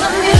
감사합니다.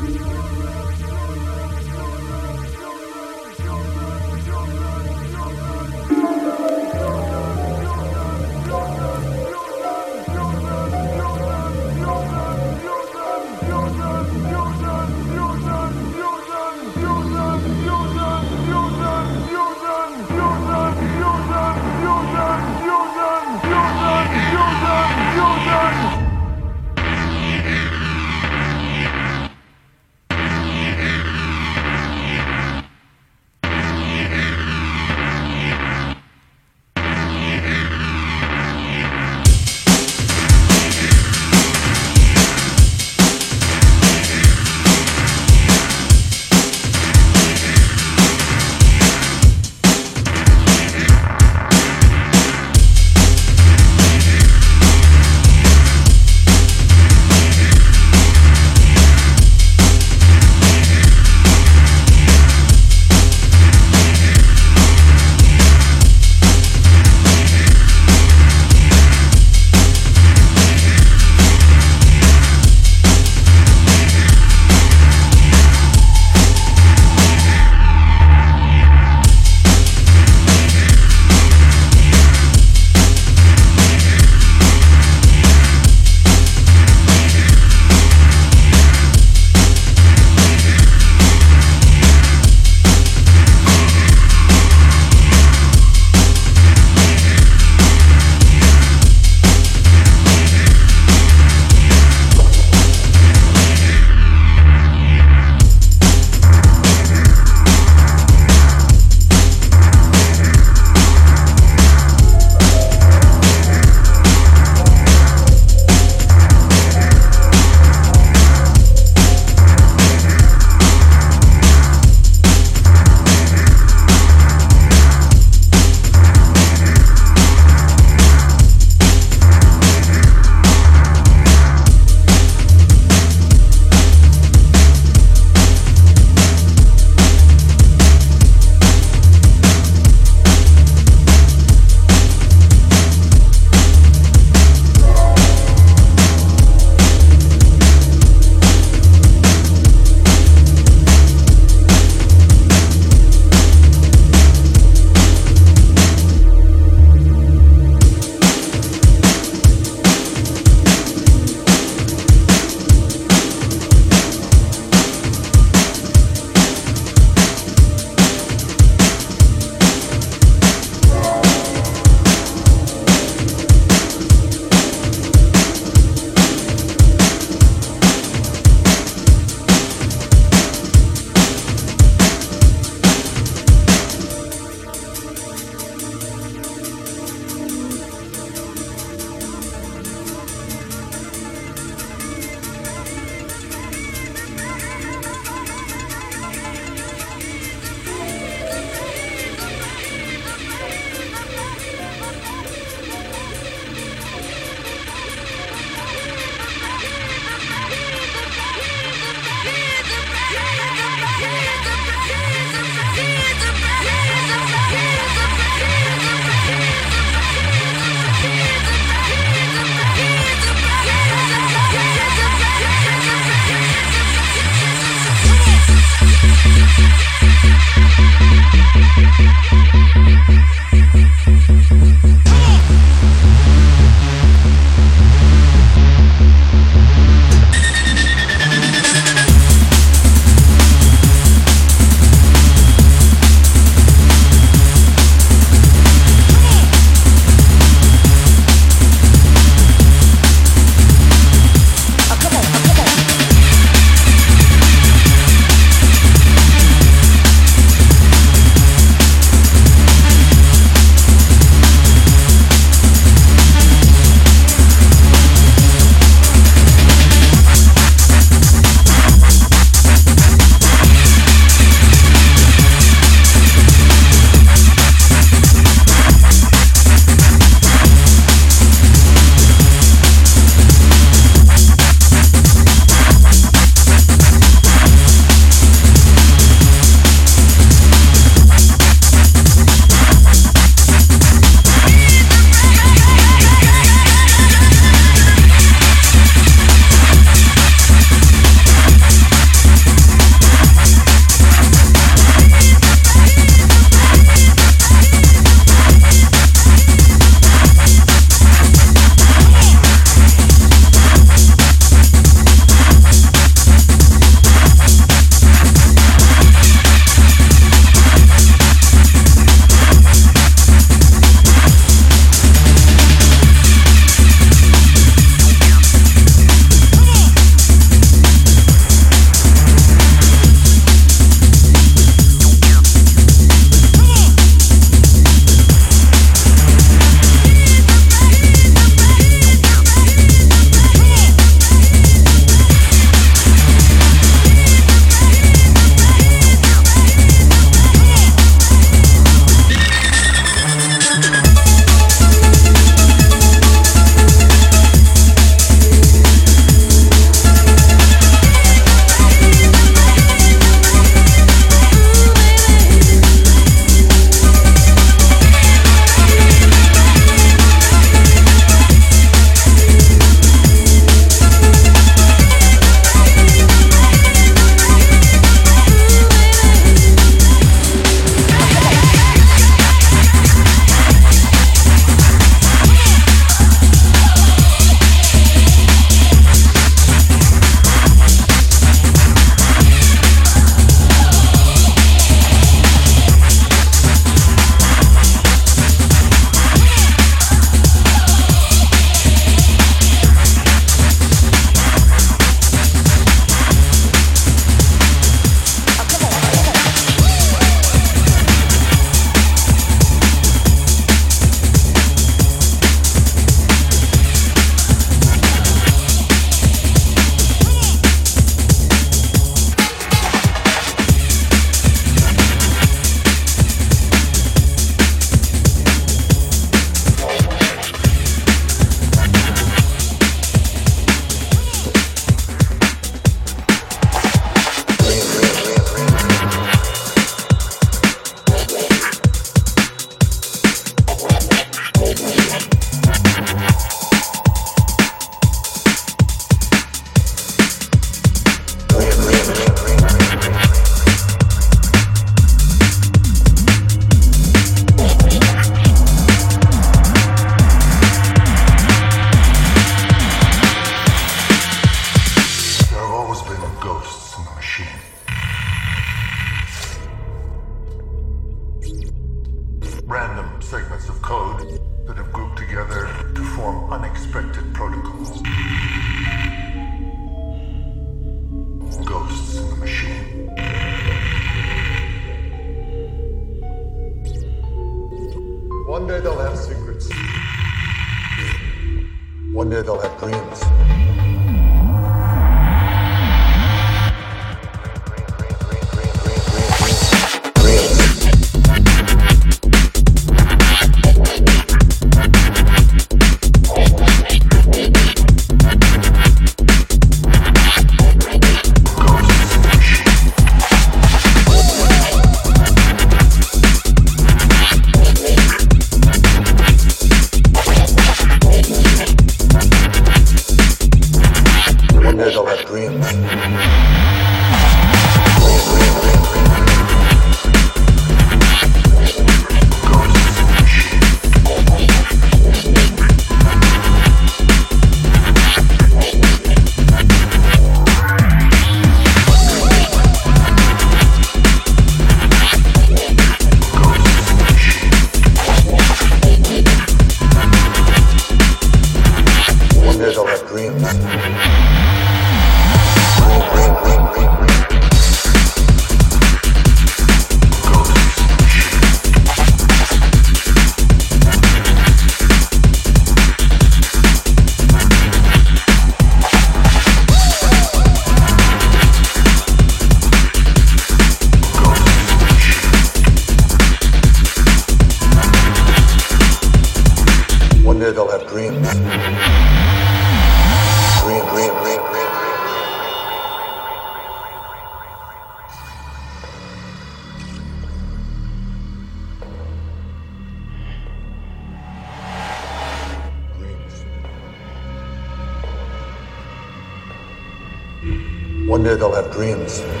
Dios.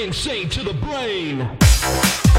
Insane to the brain.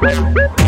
Woo!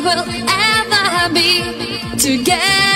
Will ever be together.